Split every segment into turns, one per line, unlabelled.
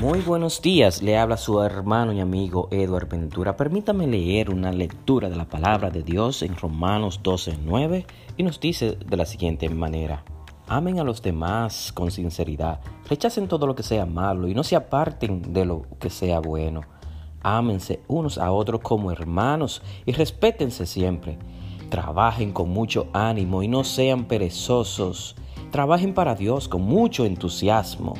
Muy buenos días, le habla su hermano y amigo Eduard Ventura. Permítame leer una lectura de la palabra de Dios en Romanos 12:9 y nos dice de la siguiente manera: Amen a los demás con sinceridad, rechacen todo lo que sea malo y no se aparten de lo que sea bueno. Ámense unos a otros como hermanos y respétense siempre. Trabajen con mucho ánimo y no sean perezosos. Trabajen para Dios con mucho entusiasmo.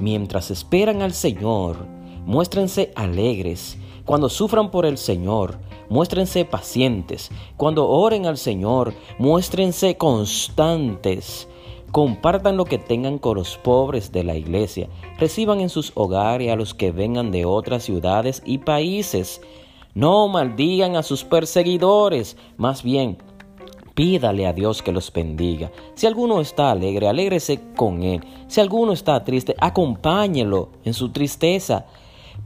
Mientras esperan al Señor, muéstrense alegres. Cuando sufran por el Señor, muéstrense pacientes. Cuando oren al Señor, muéstrense constantes. Compartan lo que tengan con los pobres de la iglesia. Reciban en sus hogares a los que vengan de otras ciudades y países. No maldigan a sus perseguidores. Más bien, Pídale a Dios que los bendiga. Si alguno está alegre, alégrese con él. Si alguno está triste, acompáñelo en su tristeza.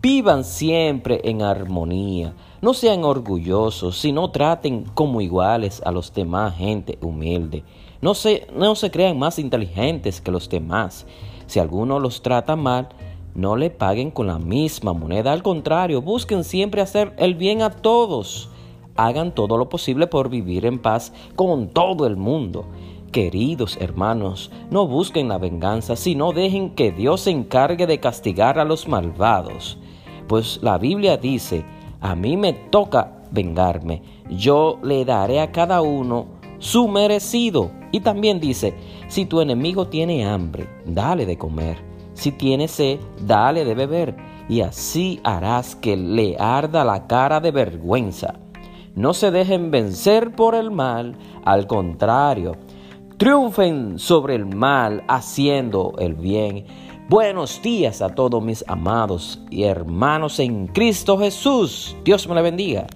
Vivan siempre en armonía. No sean orgullosos, sino traten como iguales a los demás gente humilde. No se, no se crean más inteligentes que los demás. Si alguno los trata mal, no le paguen con la misma moneda. Al contrario, busquen siempre hacer el bien a todos hagan todo lo posible por vivir en paz con todo el mundo. Queridos hermanos, no busquen la venganza, sino dejen que Dios se encargue de castigar a los malvados. Pues la Biblia dice, a mí me toca vengarme, yo le daré a cada uno su merecido. Y también dice, si tu enemigo tiene hambre, dale de comer. Si tiene sed, dale de beber. Y así harás que le arda la cara de vergüenza. No se dejen vencer por el mal, al contrario, triunfen sobre el mal haciendo el bien. Buenos días a todos mis amados y hermanos en Cristo Jesús. Dios me la bendiga.